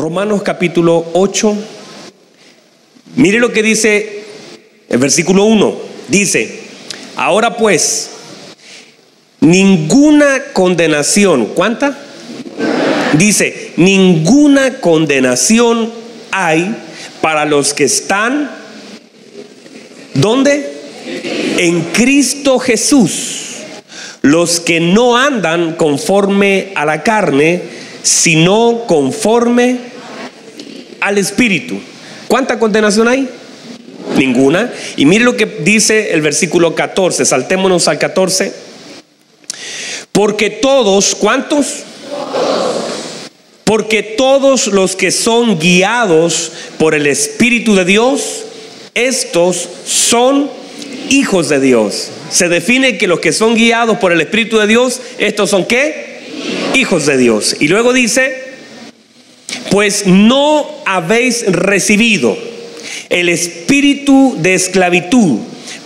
Romanos capítulo 8. Mire lo que dice el versículo 1. Dice, ahora pues, ninguna condenación, ¿cuánta? Dice, ninguna condenación hay para los que están, ¿dónde? En Cristo Jesús. Los que no andan conforme a la carne, sino conforme al Espíritu. ¿Cuánta condenación hay? Ninguna. Y mire lo que dice el versículo 14. Saltémonos al 14. Porque todos, ¿cuántos? Porque todos los que son guiados por el Espíritu de Dios, estos son hijos de Dios. Se define que los que son guiados por el Espíritu de Dios, estos son qué? Hijos de Dios. Y luego dice, pues no habéis recibido el espíritu de esclavitud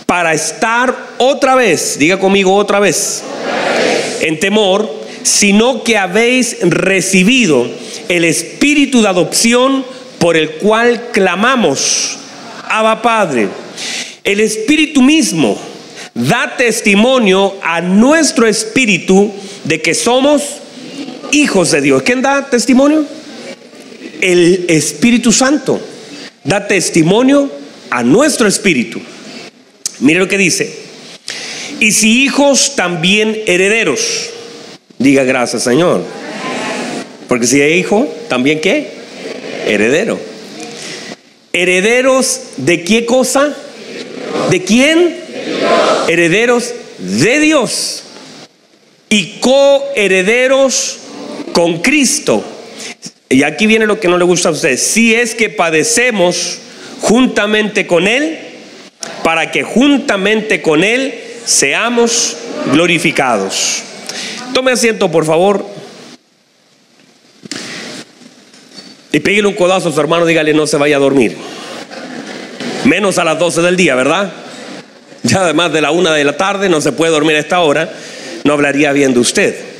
para estar otra vez, diga conmigo otra vez, en temor, sino que habéis recibido el espíritu de adopción por el cual clamamos, Abba Padre. El espíritu mismo da testimonio a nuestro espíritu de que somos hijos de Dios. ¿Quién da testimonio? El Espíritu Santo da testimonio a nuestro espíritu. Mire lo que dice. Y si hijos, también herederos. Diga gracias, Señor. Porque si hay hijo, también qué? Heredero. Herederos de qué cosa? ¿De quién? Herederos de Dios. Y coherederos con Cristo. Y aquí viene lo que no le gusta a usted. Si es que padecemos juntamente con Él, para que juntamente con Él seamos glorificados. Tome asiento, por favor. Y pégale un codazo a su hermano, dígale no se vaya a dormir. Menos a las 12 del día, ¿verdad? Ya además de la una de la tarde no se puede dormir a esta hora, no hablaría bien de usted.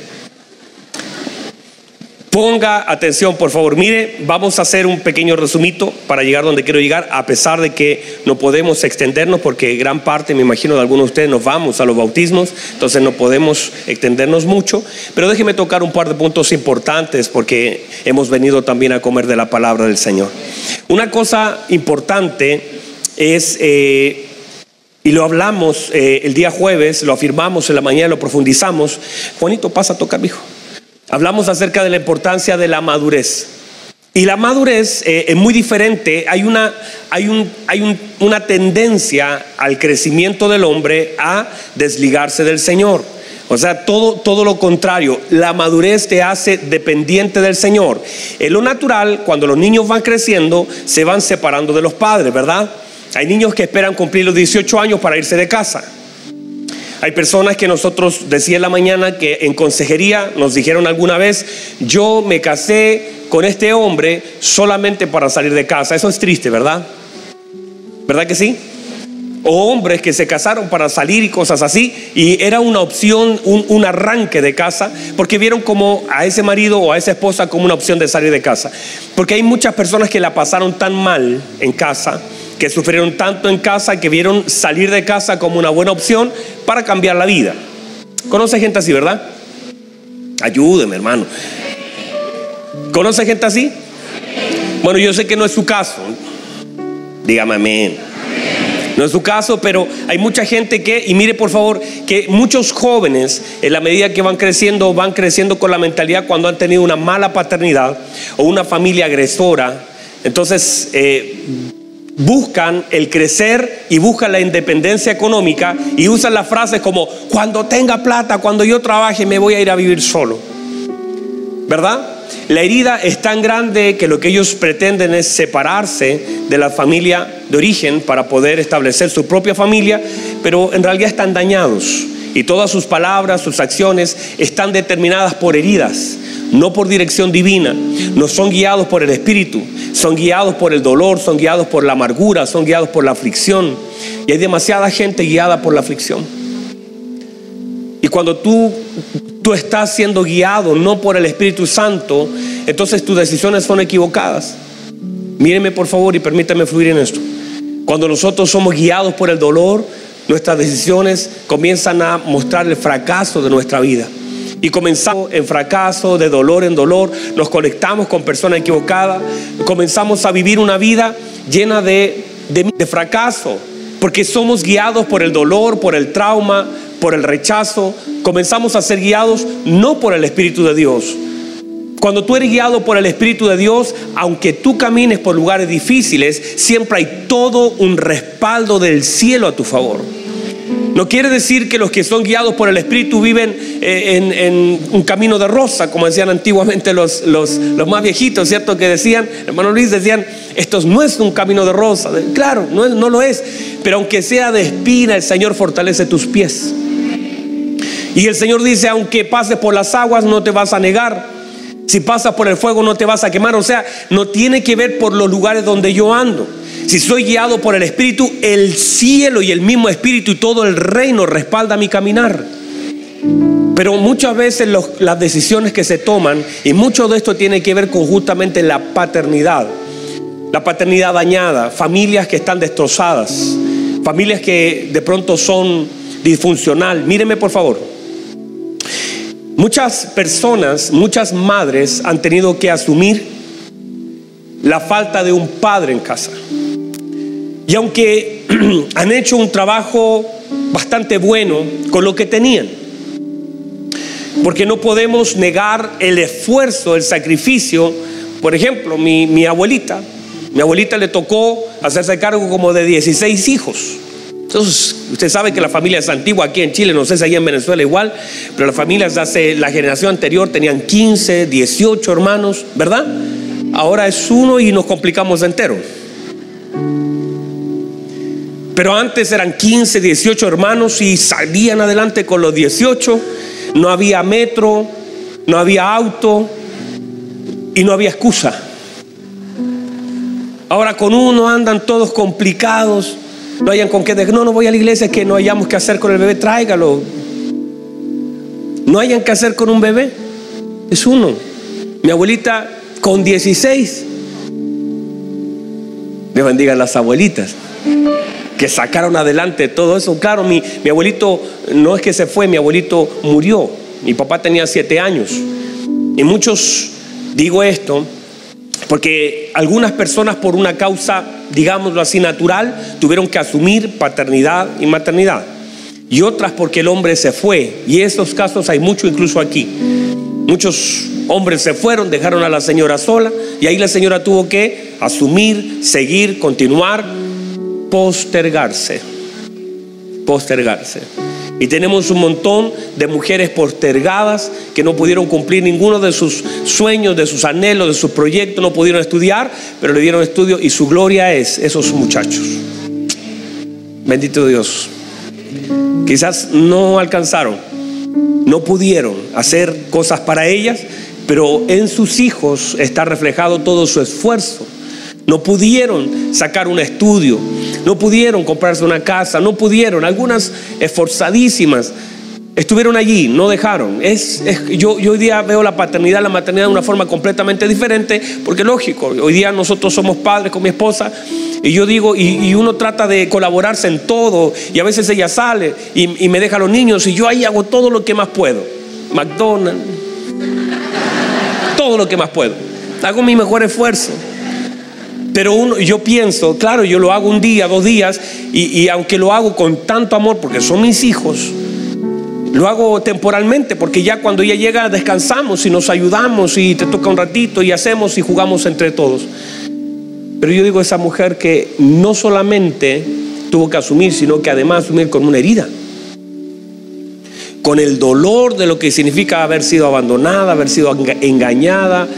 Ponga atención, por favor. Mire, vamos a hacer un pequeño resumito para llegar donde quiero llegar, a pesar de que no podemos extendernos, porque gran parte, me imagino, de algunos de ustedes nos vamos a los bautismos, entonces no podemos extendernos mucho. Pero déjeme tocar un par de puntos importantes, porque hemos venido también a comer de la palabra del Señor. Una cosa importante es, eh, y lo hablamos eh, el día jueves, lo afirmamos en la mañana, lo profundizamos. Juanito, pasa a tocar, hijo. Hablamos acerca de la importancia de la madurez. Y la madurez eh, es muy diferente. Hay, una, hay, un, hay una tendencia al crecimiento del hombre a desligarse del Señor. O sea, todo, todo lo contrario. La madurez te hace dependiente del Señor. En lo natural, cuando los niños van creciendo, se van separando de los padres, ¿verdad? Hay niños que esperan cumplir los 18 años para irse de casa. Hay personas que nosotros decía en la mañana que en consejería nos dijeron alguna vez, yo me casé con este hombre solamente para salir de casa. Eso es triste, ¿verdad? ¿Verdad que sí? O hombres que se casaron para salir y cosas así, y era una opción, un, un, arranque de casa, porque vieron como a ese marido o a esa esposa como una opción de salir de casa. Porque hay muchas personas que la pasaron tan mal en casa que sufrieron tanto en casa que vieron salir de casa como una buena opción para cambiar la vida. ¿Conoce gente así, verdad? Ayúdeme, hermano. ¿Conoce gente así? Bueno, yo sé que no es su caso. Dígame amén. No es su caso, pero hay mucha gente que, y mire por favor, que muchos jóvenes, en la medida que van creciendo, van creciendo con la mentalidad cuando han tenido una mala paternidad o una familia agresora. Entonces, eh, buscan el crecer y buscan la independencia económica y usan las frases como, cuando tenga plata, cuando yo trabaje, me voy a ir a vivir solo. ¿Verdad? La herida es tan grande que lo que ellos pretenden es separarse de la familia de origen para poder establecer su propia familia, pero en realidad están dañados y todas sus palabras, sus acciones están determinadas por heridas no por dirección divina, no son guiados por el Espíritu, son guiados por el dolor, son guiados por la amargura, son guiados por la aflicción. Y hay demasiada gente guiada por la aflicción. Y cuando tú, tú estás siendo guiado no por el Espíritu Santo, entonces tus decisiones son equivocadas. Míreme por favor y permítame fluir en esto. Cuando nosotros somos guiados por el dolor, nuestras decisiones comienzan a mostrar el fracaso de nuestra vida. Y comenzamos en fracaso, de dolor en dolor, nos conectamos con personas equivocadas, comenzamos a vivir una vida llena de, de, fracaso, porque somos guiados por el dolor, por el trauma, por el rechazo, comenzamos a ser guiados no por el Espíritu de Dios. Cuando tú eres guiado por el Espíritu de Dios, aunque tú camines por lugares difíciles, siempre hay todo un respaldo del cielo a tu favor. No quiere decir que los que son guiados por el Espíritu viven eh, en, un camino de rosa, como decían antiguamente los, los, más viejitos, ¿cierto? Que decían, hermano Luis, decían, esto no es un camino de rosa. Claro, no, no lo es. Pero aunque sea de espina, el Señor fortalece tus pies. Y el Señor dice, aunque pases por las aguas, no te vas a negar. Si pasas por el fuego, no te vas a quemar. O sea, no tiene que ver por los lugares donde yo ando. Si soy guiado por el Espíritu, el cielo y el mismo Espíritu y todo el reino respalda mi caminar. Pero muchas veces las decisiones que se toman, y mucho de esto tiene que ver con justamente la paternidad, la paternidad dañada, familias que están destrozadas, familias que de pronto son disfuncional. Míreme por favor. Muchas personas, muchas madres han tenido que asumir la falta de un padre en casa. Y aunque han hecho un trabajo bastante bueno con lo que tenían, porque no podemos negar el esfuerzo, el sacrificio. Por ejemplo, mi, abuelita, mi abuelita le tocó hacerse cargo como de 16 hijos. Entonces, usted sabe que la familia es antigua aquí en Chile, no sé si allá en Venezuela igual, pero las familias hace la generación anterior tenían 15, 18 hermanos, ¿verdad? Ahora es uno y nos complicamos entero. Pero antes eran 15, 18 hermanos y salían adelante con los 18. No había metro, no había auto y no había excusa. Ahora con uno andan todos complicados. No hayan con qué decir, no, no voy a la iglesia, que no hayamos que hacer con el bebé, tráigalo. No hayan que hacer con un bebé. Es uno. Mi abuelita con 16. Dios bendiga a las abuelitas que sacaron adelante todo eso. Claro, mi, mi abuelito no es que se fue, mi abuelito murió. Mi papá tenía siete años. Y muchos, digo esto, porque algunas personas por una causa, digámoslo así, natural, tuvieron que asumir paternidad y maternidad. Y otras porque el hombre se fue. Y esos casos hay mucho incluso aquí. Muchos hombres se fueron, dejaron a la señora sola y ahí la señora tuvo que asumir, seguir, continuar postergarse. Postergarse. Y tenemos un montón de mujeres postergadas que no pudieron cumplir ninguno de sus sueños, de sus anhelos, de sus proyectos, no pudieron estudiar, pero le dieron estudio y su gloria es esos muchachos. Bendito Dios. Quizás no alcanzaron, no pudieron hacer cosas para ellas, pero en sus hijos está reflejado todo su esfuerzo no pudieron sacar un estudio, no pudieron comprarse una casa, no pudieron, algunas esforzadísimas estuvieron allí, no dejaron. Es, yo, yo, hoy día veo la paternidad, la maternidad de una forma completamente diferente, porque lógico, hoy día nosotros somos padres con mi esposa, y yo digo, y, uno trata de colaborarse en todo, y a veces ella sale y, y me deja a los niños, y yo ahí hago todo lo que más puedo. McDonald's, todo lo que más puedo. Hago mi mejor esfuerzo. Pero yo pienso, claro, yo lo hago un día, dos días, y, aunque lo hago con tanto amor, porque son mis hijos, lo hago temporalmente, porque ya cuando ella llega descansamos y nos ayudamos y te toca un ratito y hacemos y jugamos entre todos. Pero yo digo, esa mujer que no solamente tuvo que asumir, sino que además asumir con una herida. Con el dolor de lo que significa haber sido abandonada, haber sido engañada,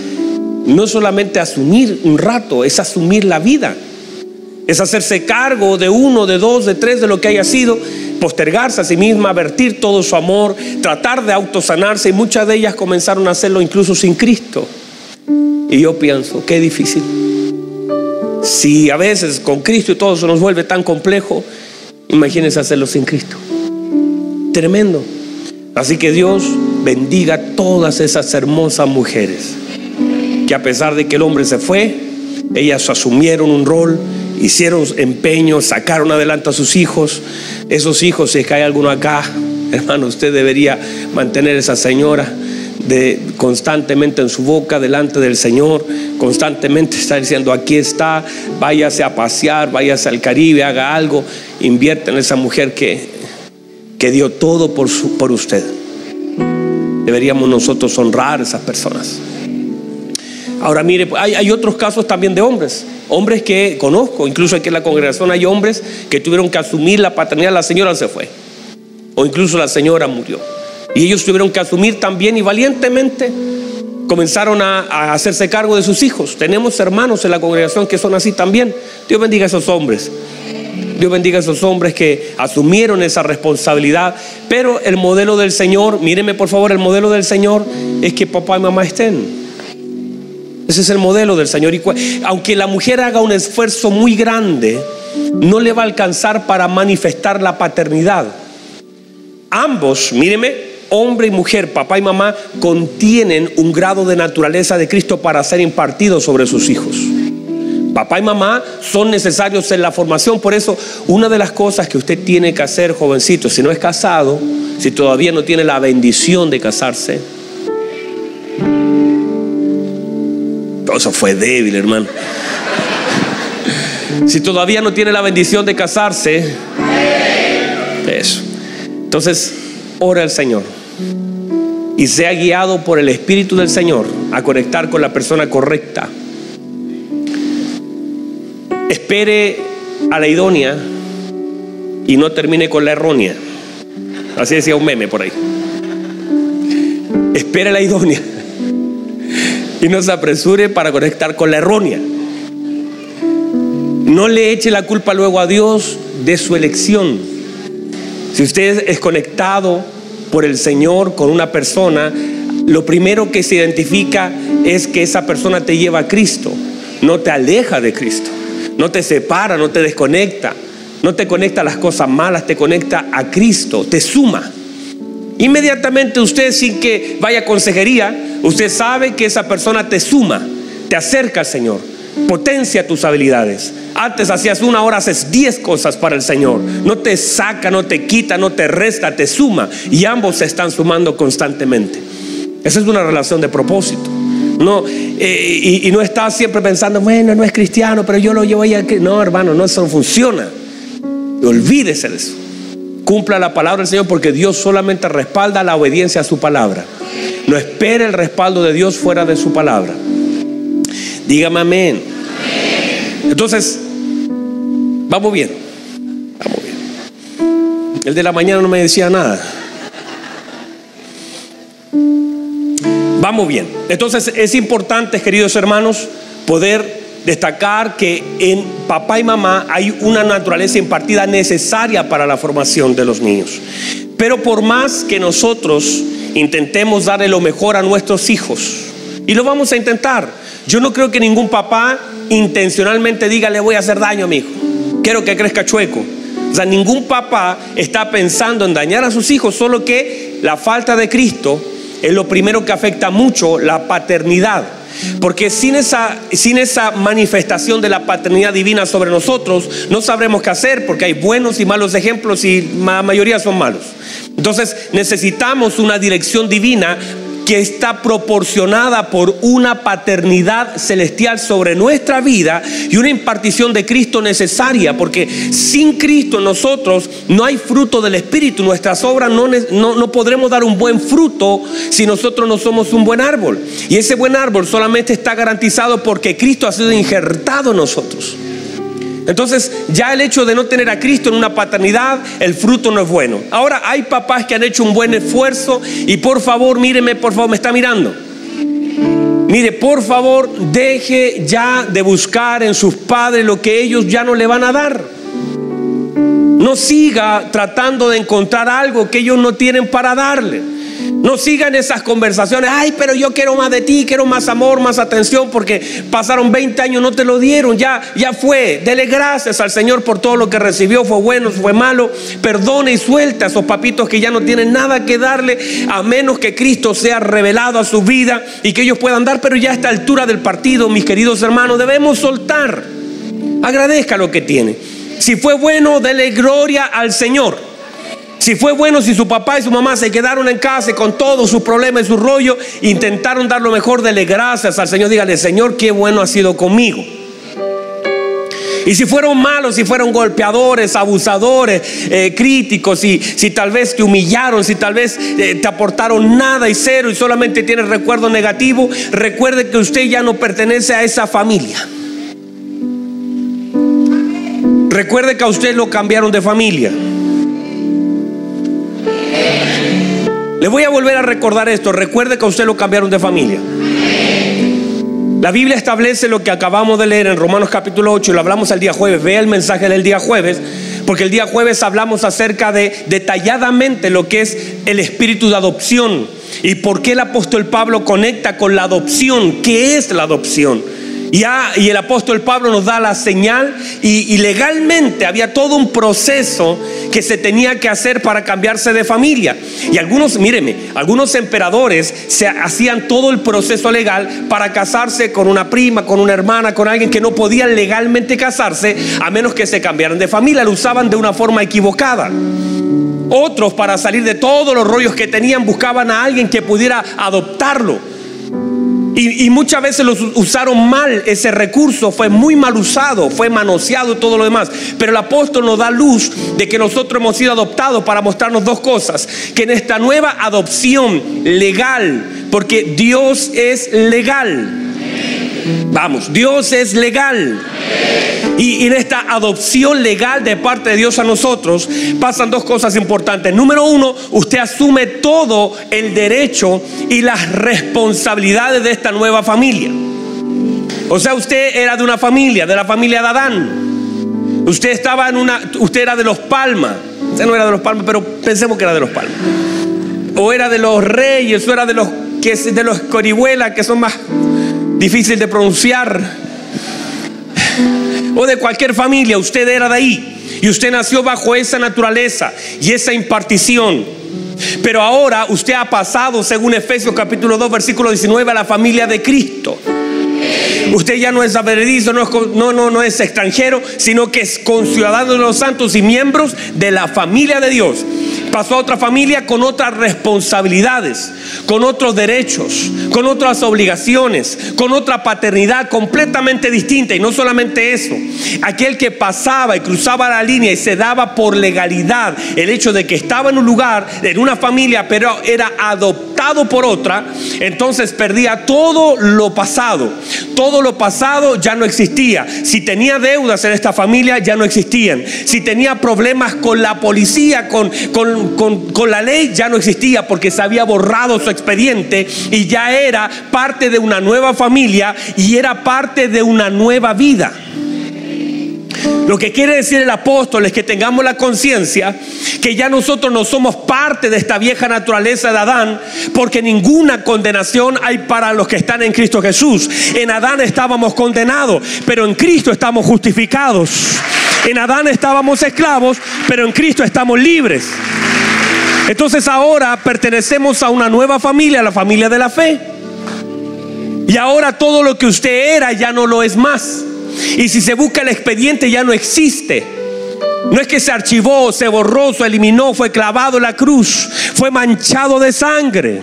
no solamente asumir un rato, es asumir la vida. Es hacerse cargo de uno, de dos, de tres, de lo que haya sido, postergarse a sí misma, vertir todo su amor, tratar de autosanarse y muchas de ellas comenzaron a hacerlo incluso sin Cristo. Y yo pienso, qué difícil. Si a veces con Cristo y todo se nos vuelve tan complejo, imagínense hacerlo sin Cristo. Tremendo. Así que Dios bendiga a todas esas hermosas mujeres que a pesar de que el hombre se fue, ellas asumieron un rol, hicieron empeño, sacaron adelante a sus hijos. Esos hijos, si cae alguno acá, hermano, usted debería mantener a esa señora de constantemente en su boca delante del Señor, constantemente está diciendo, aquí está, váyase a pasear, váyase al Caribe, haga algo, invierte en esa mujer que, que dio todo por, su, por usted. Deberíamos nosotros honrar a esas personas. Ahora mire, hay, hay, otros casos también de hombres, hombres que conozco, incluso aquí en la congregación hay hombres que tuvieron que asumir la paternidad, la señora se fue, o incluso la señora murió. Y ellos tuvieron que asumir también y valientemente comenzaron a, a, hacerse cargo de sus hijos. Tenemos hermanos en la congregación que son así también. Dios bendiga a esos hombres. Dios bendiga a esos hombres que asumieron esa responsabilidad. Pero el modelo del Señor, míreme por favor, el modelo del Señor es que papá y mamá estén. Ese es el modelo del Señor. Y aunque la mujer haga un esfuerzo muy grande, no le va a alcanzar para manifestar la paternidad. Ambos, míreme, hombre y mujer, papá y mamá, contienen un grado de naturaleza de Cristo para ser impartido sobre sus hijos. Papá y mamá son necesarios en la formación, por eso una de las cosas que usted tiene que hacer, jovencito, si no es casado, si todavía no tiene la bendición de casarse, eso fue débil, hermano. Si todavía no tiene la bendición de casarse, eso. Entonces, ora al Señor y sea guiado por el Espíritu del Señor a conectar con la persona correcta. Espere a la idónea y no termine con la errónea. Así decía un meme por ahí. Espere a la idónea y no se apresure para conectar con la errónea. No le eche la culpa luego a Dios de su elección. Si usted es conectado por el Señor con una persona, lo primero que se identifica es que esa persona te lleva a Cristo, no te aleja de Cristo, no te separa, no te desconecta, no te conecta a las cosas malas, te conecta a Cristo, te suma. Inmediatamente usted sin que vaya a consejería, usted sabe que esa persona te suma, te acerca al Señor, potencia tus habilidades. Antes hacías una hora, haces diez cosas para el Señor. No te saca, no te quita, no te resta, te suma. Y ambos se están sumando constantemente. Esa es una relación de propósito. No, eh, y, no estás siempre pensando, bueno, no es cristiano, pero yo lo llevo ahí. No, hermano, no, eso no funciona. Olvídese de eso. Cumpla la palabra del Señor porque Dios solamente respalda la obediencia a su palabra. No espere el respaldo de Dios fuera de su palabra. Dígame amén. Entonces, vamos bien. Vamos bien. El de la mañana no me decía nada. Vamos bien. Entonces es importante, queridos hermanos, poder destacar que en papá y mamá hay una naturaleza impartida necesaria para la formación de los niños. Pero por más que nosotros intentemos darle lo mejor a nuestros hijos, y lo vamos a intentar, yo no creo que ningún papá intencionalmente diga le voy a hacer daño a mi hijo, quiero que crezca chueco. O sea, ningún papá está pensando en dañar a sus hijos, solo que la falta de Cristo es lo primero que afecta mucho la paternidad. Porque sin esa, sin esa manifestación de la paternidad divina sobre nosotros, no sabremos qué hacer porque hay buenos y malos ejemplos y la mayoría son malos. Entonces necesitamos una dirección divina que está proporcionada por una paternidad celestial sobre nuestra vida y una impartición de Cristo necesaria, porque sin Cristo nosotros no hay fruto del Espíritu, nuestras obras no, no, no podremos dar un buen fruto si nosotros no somos un buen árbol. Y ese buen árbol solamente está garantizado porque Cristo ha sido injertado en nosotros. Entonces, ya el hecho de no tener a Cristo en una paternidad, el fruto no es bueno. Ahora, hay papás que han hecho un buen esfuerzo y por favor, míreme, por favor, me está mirando. Mire, por favor, deje ya de buscar en sus padres lo que ellos ya no le van a dar. No siga tratando de encontrar algo que ellos no tienen para darle. No sigan esas conversaciones. Ay, pero yo quiero más de ti, quiero más amor, más atención, porque pasaron 20 años, no te lo dieron. Ya, ya fue. Dele gracias al Señor por todo lo que recibió. Fue bueno, fue malo. Perdone y suelta a esos papitos que ya no tienen nada que darle, a menos que Cristo sea revelado a su vida y que ellos puedan dar. Pero ya a esta altura del partido, mis queridos hermanos, debemos soltar. Agradezca lo que tiene. Si fue bueno, dele gloria al Señor. Si fue bueno, si su papá y su mamá se quedaron en casa con todos sus problemas y su rollo, intentaron dar lo mejor, dele gracias al Señor. Dígale, Señor, qué bueno ha sido conmigo. Y si fueron malos, si fueron golpeadores, abusadores, eh, críticos, si, si tal vez te humillaron, si tal vez eh, te aportaron nada y cero y solamente tienes recuerdo negativo, recuerde que usted ya no pertenece a esa familia. Recuerde que a usted lo cambiaron de familia. Le voy a volver a recordar esto. Recuerde que a usted lo cambiaron de familia. La Biblia establece lo que acabamos de leer en Romanos capítulo 8 y lo hablamos el día jueves. Vea el mensaje del día jueves, porque el día jueves hablamos acerca de detalladamente lo que es el espíritu de adopción y por qué el apóstol Pablo conecta con la adopción. ¿Qué es la adopción? Y el apóstol Pablo nos da la señal y, legalmente había todo un proceso que se tenía que hacer para cambiarse de familia. Y algunos, míreme, algunos emperadores se hacían todo el proceso legal para casarse con una prima, con una hermana, con alguien que no podían legalmente casarse a menos que se cambiaran de familia. Lo usaban de una forma equivocada. Otros, para salir de todos los rollos que tenían, buscaban a alguien que pudiera adoptarlo. Y, muchas veces los usaron mal ese recurso, fue muy mal usado, fue manoseado y todo lo demás. Pero el apóstol nos da luz de que nosotros hemos sido adoptados para mostrarnos dos cosas. Que en esta nueva adopción legal, porque Dios es legal. Vamos, Dios es legal. Y, en esta adopción legal de parte de Dios a nosotros pasan dos cosas importantes. Número uno, usted asume todo el derecho y las responsabilidades de esta nueva familia. O sea, usted era de una familia, de la familia de Adán. Usted estaba en una, usted era de los Palmas. Usted no era de los Palmas, pero pensemos que era de los Palmas. O era de los Reyes, o era de los que de los Corihuelas, que son más difíciles de pronunciar o de cualquier familia, usted era de ahí y usted nació bajo esa naturaleza y esa impartición. Pero ahora usted ha pasado, según Efesios capítulo 2, versículo 19, a la familia de Cristo. Usted ya no es averedizo, no es, no, no, no es extranjero, sino que es conciudadano de los santos y miembros de la familia de Dios pasó a otra familia con otras responsabilidades, con otros derechos, con otras obligaciones, con otra paternidad completamente distinta. Y no solamente eso, aquel que pasaba y cruzaba la línea y se daba por legalidad el hecho de que estaba en un lugar, en una familia, pero era adoptado por otra, entonces perdía todo lo pasado. Todo lo pasado ya no existía. Si tenía deudas en esta familia, ya no existían. Si tenía problemas con la policía, con, con con, la ley ya no existía porque se había borrado su expediente y ya era parte de una nueva familia y era parte de una nueva vida. Lo que quiere decir el apóstol es que tengamos la conciencia que ya nosotros no somos parte de esta vieja naturaleza de Adán, porque ninguna condenación hay para los que están en Cristo Jesús. En Adán estábamos condenados, pero en Cristo estamos justificados. En Adán estábamos esclavos, pero en Cristo estamos libres. Entonces ahora pertenecemos a una nueva familia, la familia de la fe. Y ahora todo lo que usted era ya no lo es más. Y si se busca el expediente ya no existe. No es que se archivó, se borró, se eliminó, fue clavado en la cruz, fue manchado de sangre.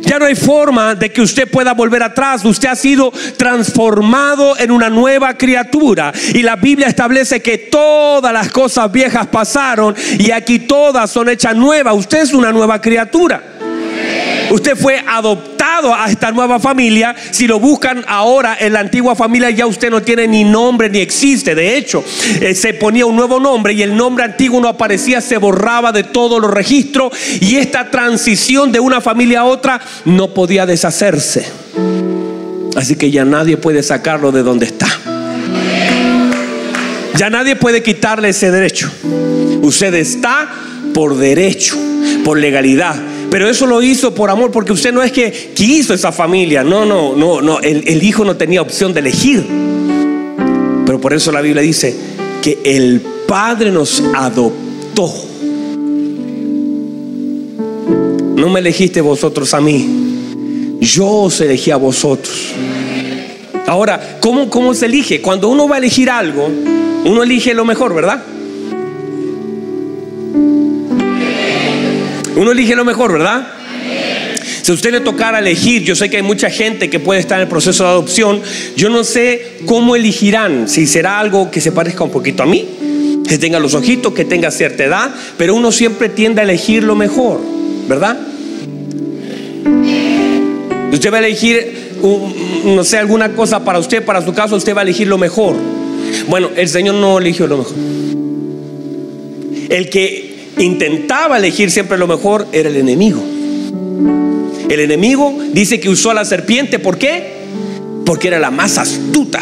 Ya no hay forma de que usted pueda volver atrás. Usted ha sido transformado en una nueva criatura. Y la Biblia establece que todas las cosas viejas pasaron y aquí todas son hechas nuevas. Usted es una nueva criatura. Usted fue adoptado a esta nueva familia. Si lo buscan ahora en la antigua familia ya usted no tiene ni nombre ni existe. De hecho, eh, se ponía un nuevo nombre y el nombre antiguo no aparecía, se borraba de todos los registros y esta transición de una familia a otra no podía deshacerse. Así que ya nadie puede sacarlo de donde está. Ya nadie puede quitarle ese derecho. Usted está por derecho, por legalidad Pero eso lo hizo por amor, porque usted no es que quiso esa familia. No, no, no, no. El, hijo no tenía opción de elegir. Pero por eso la Biblia dice que el Padre nos adoptó. No me elegiste vosotros a mí. Yo os elegí a vosotros. Ahora, ¿cómo, ¿cómo se elige? Cuando uno va a elegir algo, uno elige lo mejor, ¿verdad? Uno elige lo mejor, ¿verdad? Si a usted le tocara elegir, yo sé que hay mucha gente que puede estar en el proceso de adopción, yo no sé cómo elegirán, si será algo que se parezca un poquito a mí, que tenga los ojitos, que tenga cierta edad, pero uno siempre tiende a elegir lo mejor, ¿verdad? Usted va a elegir, no sé, alguna cosa para usted, para su caso, usted va a elegir lo mejor. Bueno, el Señor no eligió lo mejor. El que intentaba elegir siempre lo mejor era el enemigo. El enemigo dice que usó a la serpiente, ¿por qué? Porque era la más astuta.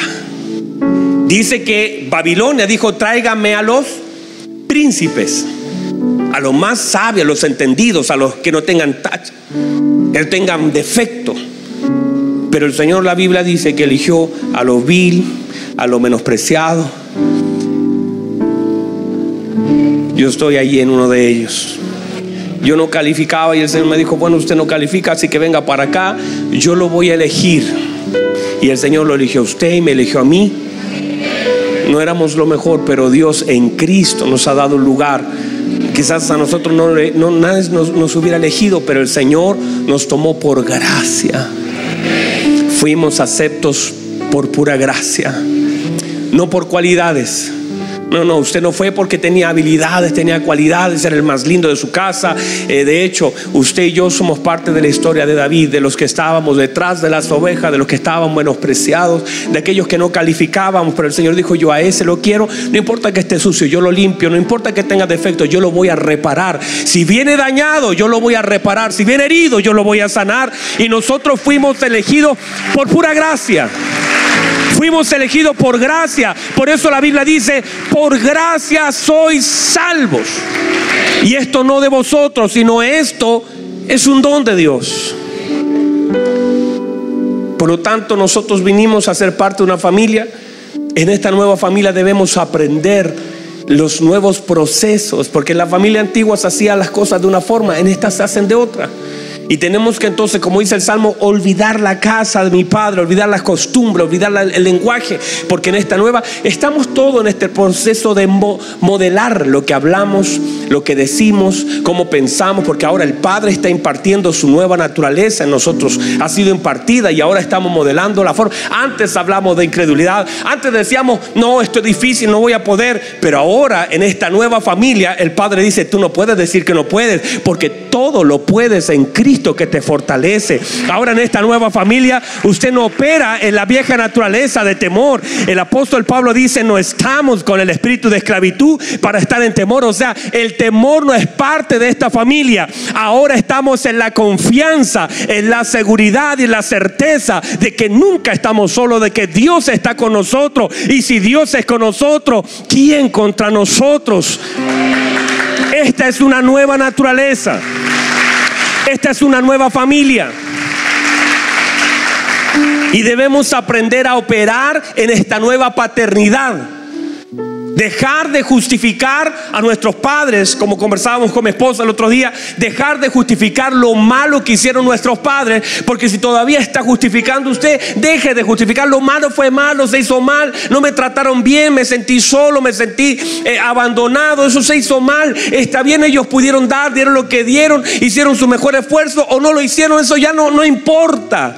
Dice que Babilonia dijo, tráigame a los príncipes, a los más sabios, a los entendidos, a los que no tengan touch, que tengan defecto. Pero el Señor, la Biblia dice que eligió a lo vil, a lo menospreciado. Yo estoy allí en uno de ellos yo no calificaba y el Señor me dijo, bueno, usted no califica, así que venga para acá, yo lo voy a elegir. Y el Señor lo eligió a usted y me eligió a mí. No éramos lo mejor, pero Dios en Cristo nos ha dado un lugar. Quizás a nosotros no, nadie nos hubiera elegido, pero el Señor nos tomó por gracia. Fuimos aceptos por pura gracia, no por cualidades no, no, usted no fue porque tenía habilidades, tenía cualidades, era el más lindo de su casa. Eh, de hecho, usted y yo somos parte de la historia de David, de los que estábamos detrás de las ovejas, de los que estaban menospreciados, de aquellos que no calificábamos, pero el Señor dijo, yo a ese lo quiero, no importa que esté sucio, yo lo limpio, no importa que tenga defectos, yo lo voy a reparar. Si viene dañado, yo lo voy a reparar. Si viene herido, yo lo voy a sanar. Y nosotros fuimos elegidos por pura gracia. Fuimos elegidos por gracia. Por eso la Biblia dice, por gracia sois salvos. Y esto no de vosotros, sino esto es un don de Dios. Por lo tanto, nosotros vinimos a ser parte de una familia. En esta nueva familia debemos aprender los nuevos procesos, porque en la familia antigua se hacían las cosas de una forma, en esta se hacen de otra. Y tenemos que entonces, como dice el Salmo, olvidar la casa de mi padre, olvidar las costumbres, olvidar el lenguaje, porque en esta nueva estamos todos en este proceso de modelar lo que hablamos, lo que decimos, cómo pensamos, porque ahora el Padre está impartiendo su nueva naturaleza en nosotros, ha sido impartida y ahora estamos modelando la forma. Antes hablamos de incredulidad, antes decíamos, no, esto es difícil, no voy a poder, pero ahora en esta nueva familia el Padre dice, tú no puedes decir que no puedes, porque todo lo puedes en Cristo que te fortalece. Ahora en esta nueva familia usted no opera en la vieja naturaleza de temor. El apóstol Pablo dice, no estamos con el espíritu de esclavitud para estar en temor. O sea, el temor no es parte de esta familia. Ahora estamos en la confianza, en la seguridad y la certeza de que nunca estamos solos, de que Dios está con nosotros. Y si Dios es con nosotros, ¿quién contra nosotros? Esta es una nueva naturaleza. Esta es una nueva familia. Y debemos aprender a operar en esta nueva paternidad. Dejar de justificar a nuestros padres, como conversábamos con mi esposa el otro día, dejar de justificar lo malo que hicieron nuestros padres, porque si todavía está justificando usted, deje de justificar lo malo fue malo, se hizo mal, no me trataron bien, me sentí solo, me sentí eh, abandonado, eso se hizo mal, está bien, ellos pudieron dar, dieron lo que dieron, hicieron su mejor esfuerzo o no lo hicieron, eso ya no, no importa.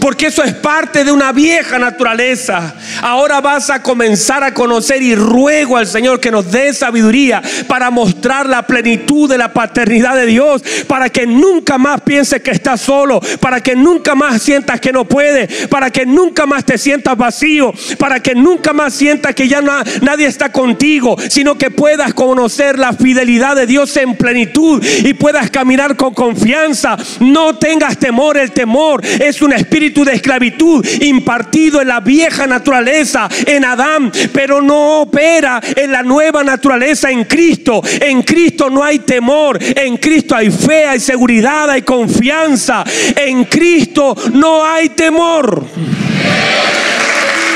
Porque eso es parte de una vieja naturaleza. Ahora vas a comenzar a conocer y ruego al Señor que nos dé sabiduría para mostrar la plenitud de la paternidad de Dios. Para que nunca más pienses que estás solo. Para que nunca más sientas que no puedes. Para que nunca más te sientas vacío. Para que nunca más sientas que ya nadie está contigo. Sino que puedas conocer la fidelidad de Dios en plenitud. Y puedas caminar con confianza. No tengas temor. El temor es un espíritu de esclavitud impartido en la vieja naturaleza, en Adán, pero no opera en la nueva naturaleza en Cristo. En Cristo no hay temor, en Cristo hay fe, hay seguridad, hay confianza. En Cristo no hay temor.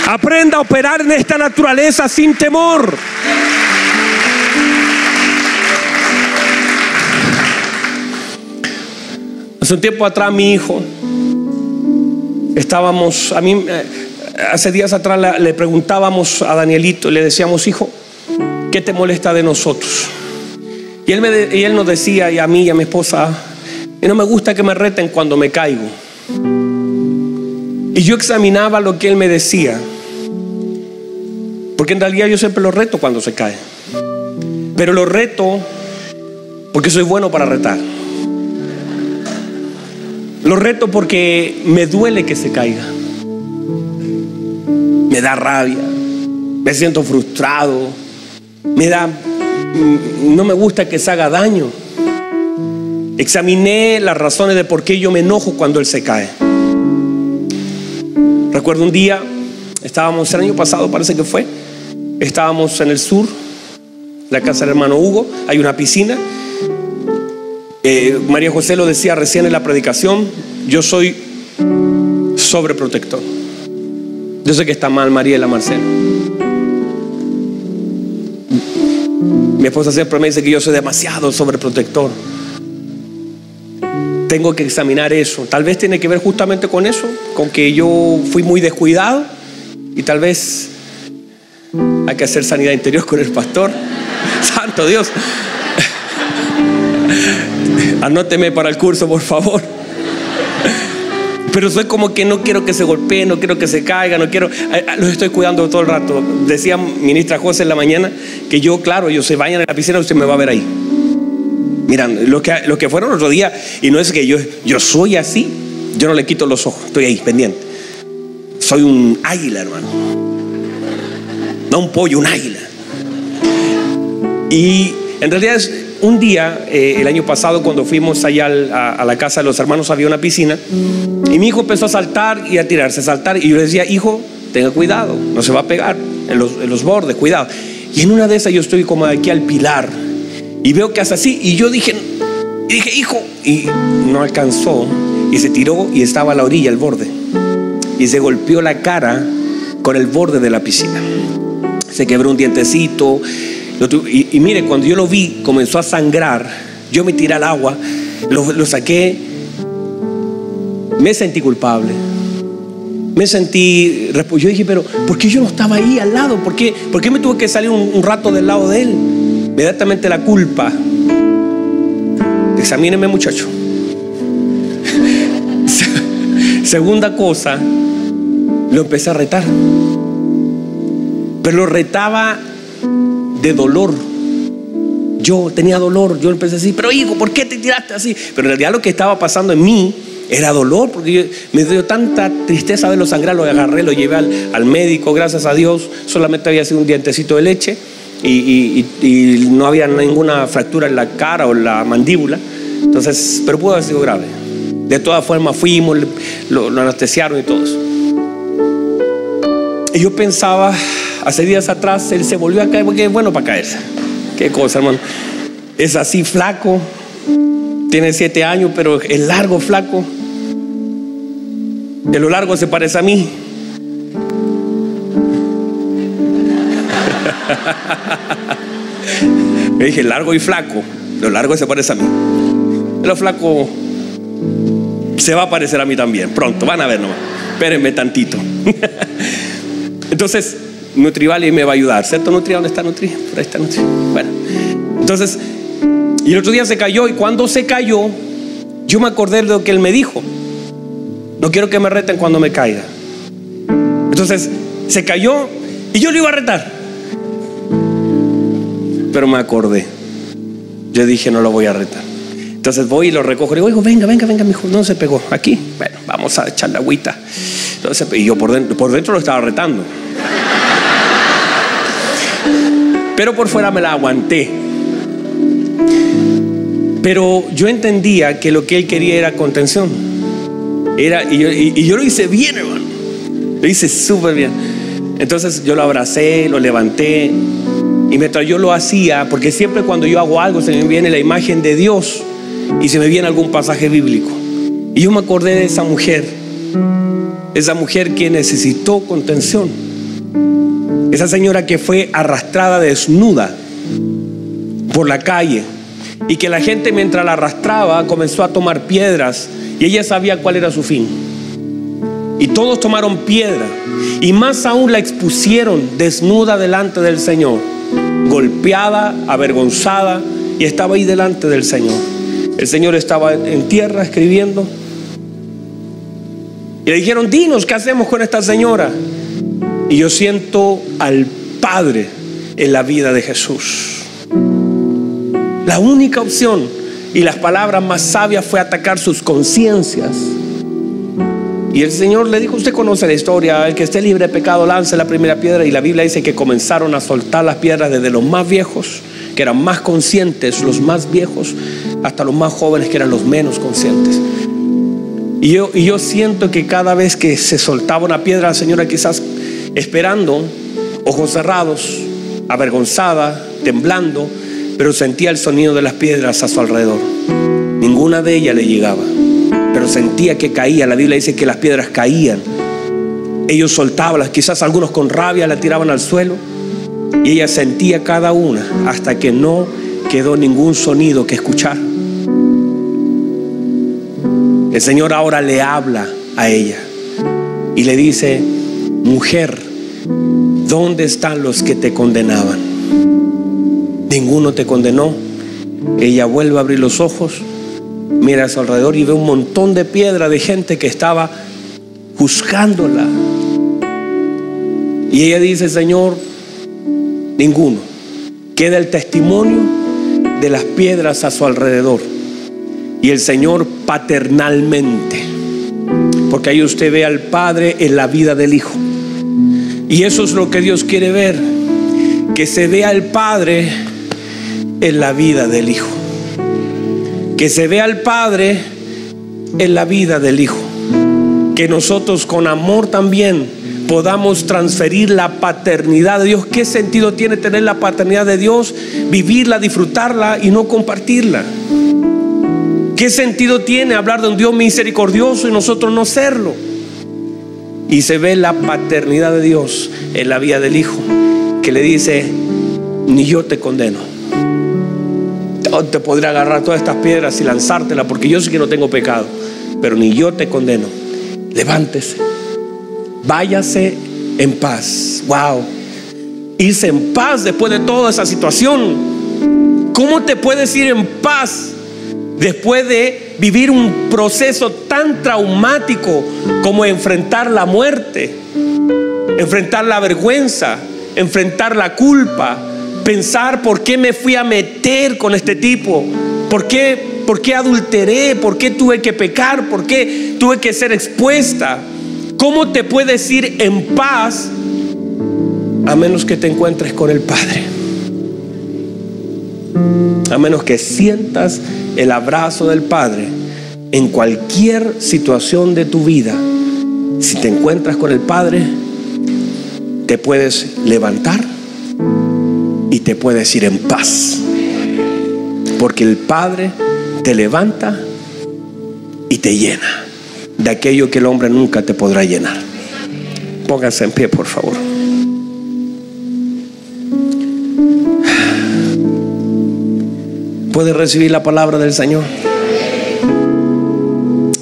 Aprenda a operar en esta naturaleza sin temor. Hace un tiempo atrás mi hijo, estábamos, a mí, eh, hace días atrás le, preguntábamos a Danielito, le decíamos, hijo, ¿qué te molesta de nosotros? Y él, y él nos decía, y a mí y a mi esposa, no me gusta que me reten cuando me caigo. Y yo examinaba lo que él me decía, porque en realidad yo siempre lo reto cuando se cae. Pero lo reto porque soy bueno para retar. Lo reto porque me duele que se caiga. Me da rabia. Me siento frustrado. Me da... Mm, no me gusta que se haga daño. Examiné las razones de por qué yo me enojo cuando él se cae. Recuerdo un día, estábamos el año pasado, parece que fue, estábamos en el sur, la casa del hermano Hugo, hay una piscina eh, María José lo decía recién en la predicación, yo soy sobreprotector. Yo sé que está mal Mariela Marcelo. Mi esposa siempre me dice que yo soy demasiado sobreprotector. Tengo que examinar eso. Tal vez tiene que ver justamente con eso, con que yo fui muy descuidado y tal vez hay que hacer sanidad interior con el pastor. Santo Dios. Anóteme para el curso, por favor. Pero soy como que no quiero que se golpee, no quiero que se caiga, no quiero. Los estoy cuidando todo el rato. Decía ministra José en la mañana que yo, claro, ellos se vayan a la piscina, usted me va a ver ahí. Miran, lo que, lo que fueron otro día, y no es que yo, yo soy así, yo no le quito los ojos, estoy ahí, pendiente. Soy un águila, hermano. No un pollo, un águila. Y en realidad es, un día, eh, el año pasado, cuando fuimos allá a, la casa de los hermanos, había una piscina. Y mi hijo empezó a saltar y a tirarse, a saltar. Y yo le decía, hijo, tenga cuidado, no se va a pegar en los, bordes, cuidado. Y en una de esas yo estoy como aquí al pilar. Y veo que hace así. Y yo dije, y dije, hijo. Y no alcanzó. Y se tiró y estaba a la orilla, al borde. Y se golpeó la cara con el borde de la piscina. Se quebró un dientecito y, mire, cuando yo lo vi, comenzó a sangrar. Yo me tiré al agua, lo, saqué. Me sentí culpable. Me sentí. Yo dije, pero ¿por qué yo no estaba ahí al lado? ¿Por qué, por qué me tuve que salir un, rato del lado de él? Inmediatamente la culpa. Examíneme, muchacho. Segunda cosa, lo empecé a retar. Pero lo retaba de dolor. Yo tenía dolor, yo empecé a decir, pero hijo, ¿por qué te tiraste así? Pero en realidad lo que estaba pasando en mí era dolor, porque me dio tanta tristeza verlo sangrar, lo agarré, lo llevé al, médico, gracias a Dios, solamente había sido un dientecito de leche y, no había ninguna fractura en la cara o en la mandíbula, entonces, pero pudo haber sido grave. De todas formas fuimos, lo, lo anestesiaron y todo. Y yo pensaba, hace días atrás él se volvió a caer porque es bueno para caerse. Qué cosa, hermano. Es así flaco, tiene siete años, pero es largo, flaco. De lo largo se parece a mí. Me dije largo y flaco. Lo largo se parece a mí. Lo flaco se va a parecer a mí también. Pronto, van a ver nomás. Espérenme tantito. Entonces, Nutrivali me va a ayudar, ¿cierto? Nutri, ¿dónde está Nutri? Por ahí está Nutri. Bueno, entonces, y el otro día se cayó y cuando se cayó, yo me acordé de lo que él me dijo. No quiero que me reten cuando me caiga. Entonces, se cayó y yo lo iba a retar. Pero me acordé. Yo dije, no lo voy a retar. Entonces voy y lo recojo. Le digo, venga, venga, venga, mi hijo. No se pegó. Aquí. Bueno, vamos a echarle agüita. Entonces, y yo por dentro, por dentro lo estaba retando. Pero por fuera me la aguanté. Pero yo entendía que lo que él quería era contención. Era, y, yo, y yo lo hice bien, hermano. Lo hice súper bien. Entonces yo lo abracé, lo levanté. Y mientras yo lo hacía, porque siempre cuando yo hago algo se me viene la imagen de Dios y se me viene algún pasaje bíblico. Y yo me acordé de esa mujer, esa mujer que necesitó contención, esa señora que fue arrastrada desnuda por la calle y que la gente mientras la arrastraba comenzó a tomar piedras y ella sabía cuál era su fin. Y todos tomaron piedra y más aún la expusieron desnuda delante del Señor, golpeada, avergonzada y estaba ahí delante del Señor. El Señor estaba en tierra escribiendo. Y le dijeron, dinos, ¿qué hacemos con esta señora? Y yo siento al Padre en la vida de Jesús. La única opción y las palabras más sabias fue atacar sus conciencias. Y el Señor le dijo, usted conoce la historia, el que esté libre de pecado lance la primera piedra y la Biblia dice que comenzaron a soltar las piedras desde los más viejos, que eran más conscientes, los más viejos, hasta los más jóvenes que eran los menos conscientes. Y yo, y yo siento que cada vez que se soltaba una piedra, la señora quizás esperando, ojos cerrados, avergonzada, temblando, pero sentía el sonido de las piedras a su alrededor. Ninguna de ellas le llegaba, pero sentía que caía. La Biblia dice que las piedras caían. Ellos soltaban, quizás algunos con rabia la tiraban al suelo, y ella sentía cada una hasta que no quedó ningún sonido que escuchar. El Señor ahora le habla a ella y le dice, mujer, ¿dónde están los que te condenaban? Ninguno te condenó. Ella vuelve a abrir los ojos, mira a su alrededor y ve un montón de piedra de gente que estaba juzgándola. Y ella dice, Señor, ninguno. Queda el testimonio de las piedras a su alrededor. Y el Señor paternalmente. Porque ahí usted ve al Padre en la vida del Hijo. Y eso es lo que Dios quiere ver. Que se vea al Padre en la vida del Hijo. Que se vea al Padre en la vida del Hijo. Que nosotros con amor también podamos transferir la paternidad de Dios. ¿Qué sentido tiene tener la paternidad de Dios? Vivirla, disfrutarla y no compartirla. ¿Qué sentido tiene hablar de un Dios misericordioso y nosotros no serlo? Y se ve la paternidad de Dios en la vida del Hijo, que le dice, ni yo te condeno te podría agarrar todas estas piedras y lanzártelas porque yo sé que no tengo pecado, pero ni yo te condeno. Levántese, váyase en paz. Wow, irse en paz después de toda esa situación. ¿Cómo te puedes ir en paz después de vivir un proceso tan traumático como enfrentar la muerte, enfrentar la vergüenza, enfrentar la culpa? pensar por qué me fui a meter con este tipo, por qué, por qué adulteré, por qué tuve que pecar, por qué tuve que ser expuesta. ¿Cómo te puedes ir en paz a menos que te encuentres con el Padre? A menos que sientas el abrazo del Padre en cualquier situación de tu vida. Si te encuentras con el Padre, te puedes levantar y te puedes ir en paz. Porque el Padre te levanta y te llena de aquello que el hombre nunca te podrá llenar. Pónganse en pie, por favor. ¿Puede recibir la palabra del Señor?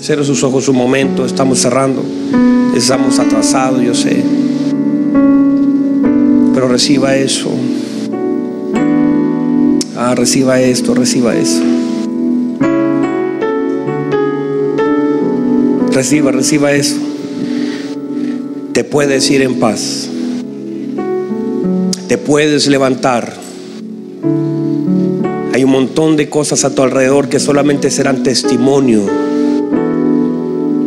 Cierre sus ojos un momento, estamos cerrando, estamos atrasados, yo sé. Pero reciba eso. Ah, reciba esto, reciba eso. Reciba, reciba eso. Te puedes ir en paz. Te puedes levantar. Montón de cosas a tu alrededor que solamente serán testimonio.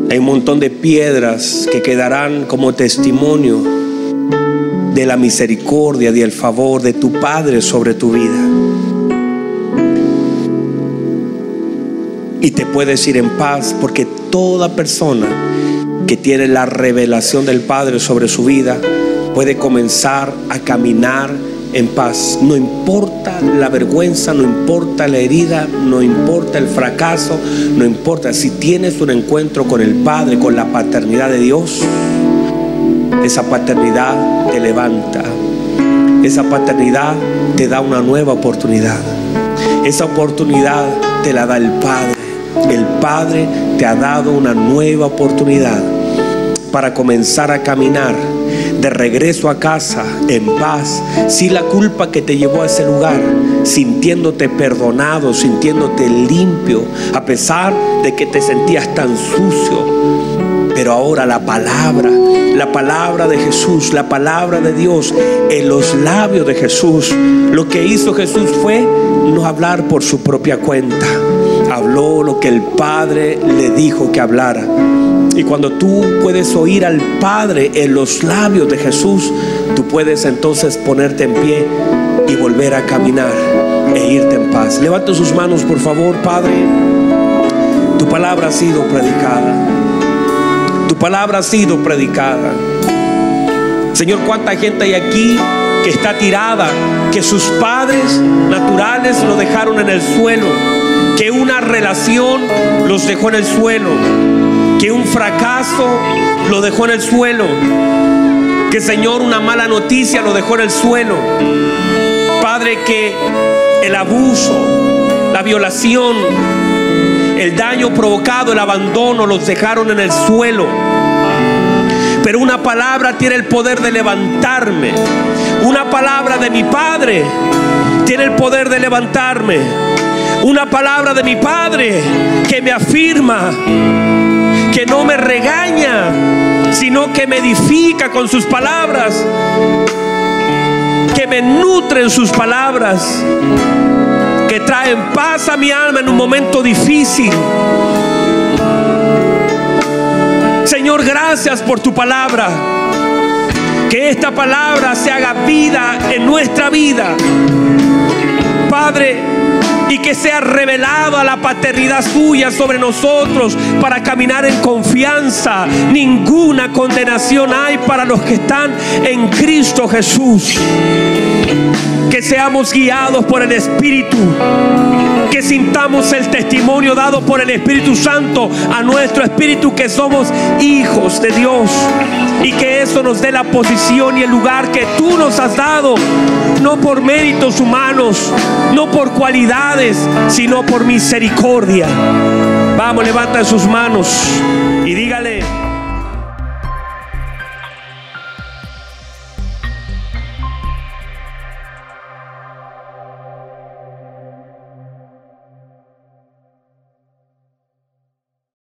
Hay un montón de piedras que quedarán como testimonio de la misericordia, del favor de tu Padre sobre tu vida. y te puedes ir en paz porque toda persona que tiene la revelación del Padre sobre su vida puede comenzar a caminar en paz. No importa la vergüenza, no importa la herida, no importa el fracaso, no importa si tienes un encuentro con el Padre, con la paternidad de Dios. Esa paternidad te levanta. Esa paternidad te da una nueva oportunidad. Esa oportunidad te la da el Padre. El Padre te ha dado una nueva oportunidad para comenzar a caminar de regreso a casa en paz, sin la culpa que te llevó a ese lugar, sintiéndote perdonado, sintiéndote limpio, a pesar de que te sentías tan sucio. Pero ahora la palabra, la palabra de Jesús, la palabra de Dios en los labios de Jesús, lo que hizo Jesús fue no hablar por su propia cuenta. Habló lo que el Padre le dijo que hablara. Y cuando tú puedes oír al Padre en los labios de Jesús, tú puedes entonces ponerte en pie y volver a caminar e irte en paz. Levanta sus manos, por favor, Padre. Tu palabra ha sido predicada. Tu palabra ha sido predicada. Señor, cuánta gente hay aquí que está tirada, que sus padres naturales lo dejaron en el suelo, que una relación los dejó en el suelo un fracaso lo dejó en el suelo, que Señor una mala noticia lo dejó en el suelo. Padre, que el abuso, la violación, el daño provocado, el abandono los dejaron en el suelo. Pero una palabra tiene el poder de levantarme. Una palabra de mi Padre tiene el poder de levantarme. Una palabra de mi Padre que me afirma que no me regaña, sino que me edifica con sus palabras, que me nutre en sus palabras, que traen paz a mi alma en un momento difícil. Señor, gracias por tu palabra. Que esta palabra se haga vida en nuestra vida. Padre, y que sea revelada la paternidad suya sobre nosotros para caminar en confianza. Ninguna condenación hay para los que están en Cristo Jesús. Que seamos guiados por el Espíritu. Que sintamos el testimonio dado por el Espíritu Santo a nuestro Espíritu que somos hijos de Dios. Y que eso nos dé la posición y el lugar que tú nos has dado. No por méritos humanos, no por cualidades, sino por misericordia. Vamos, levanta sus manos.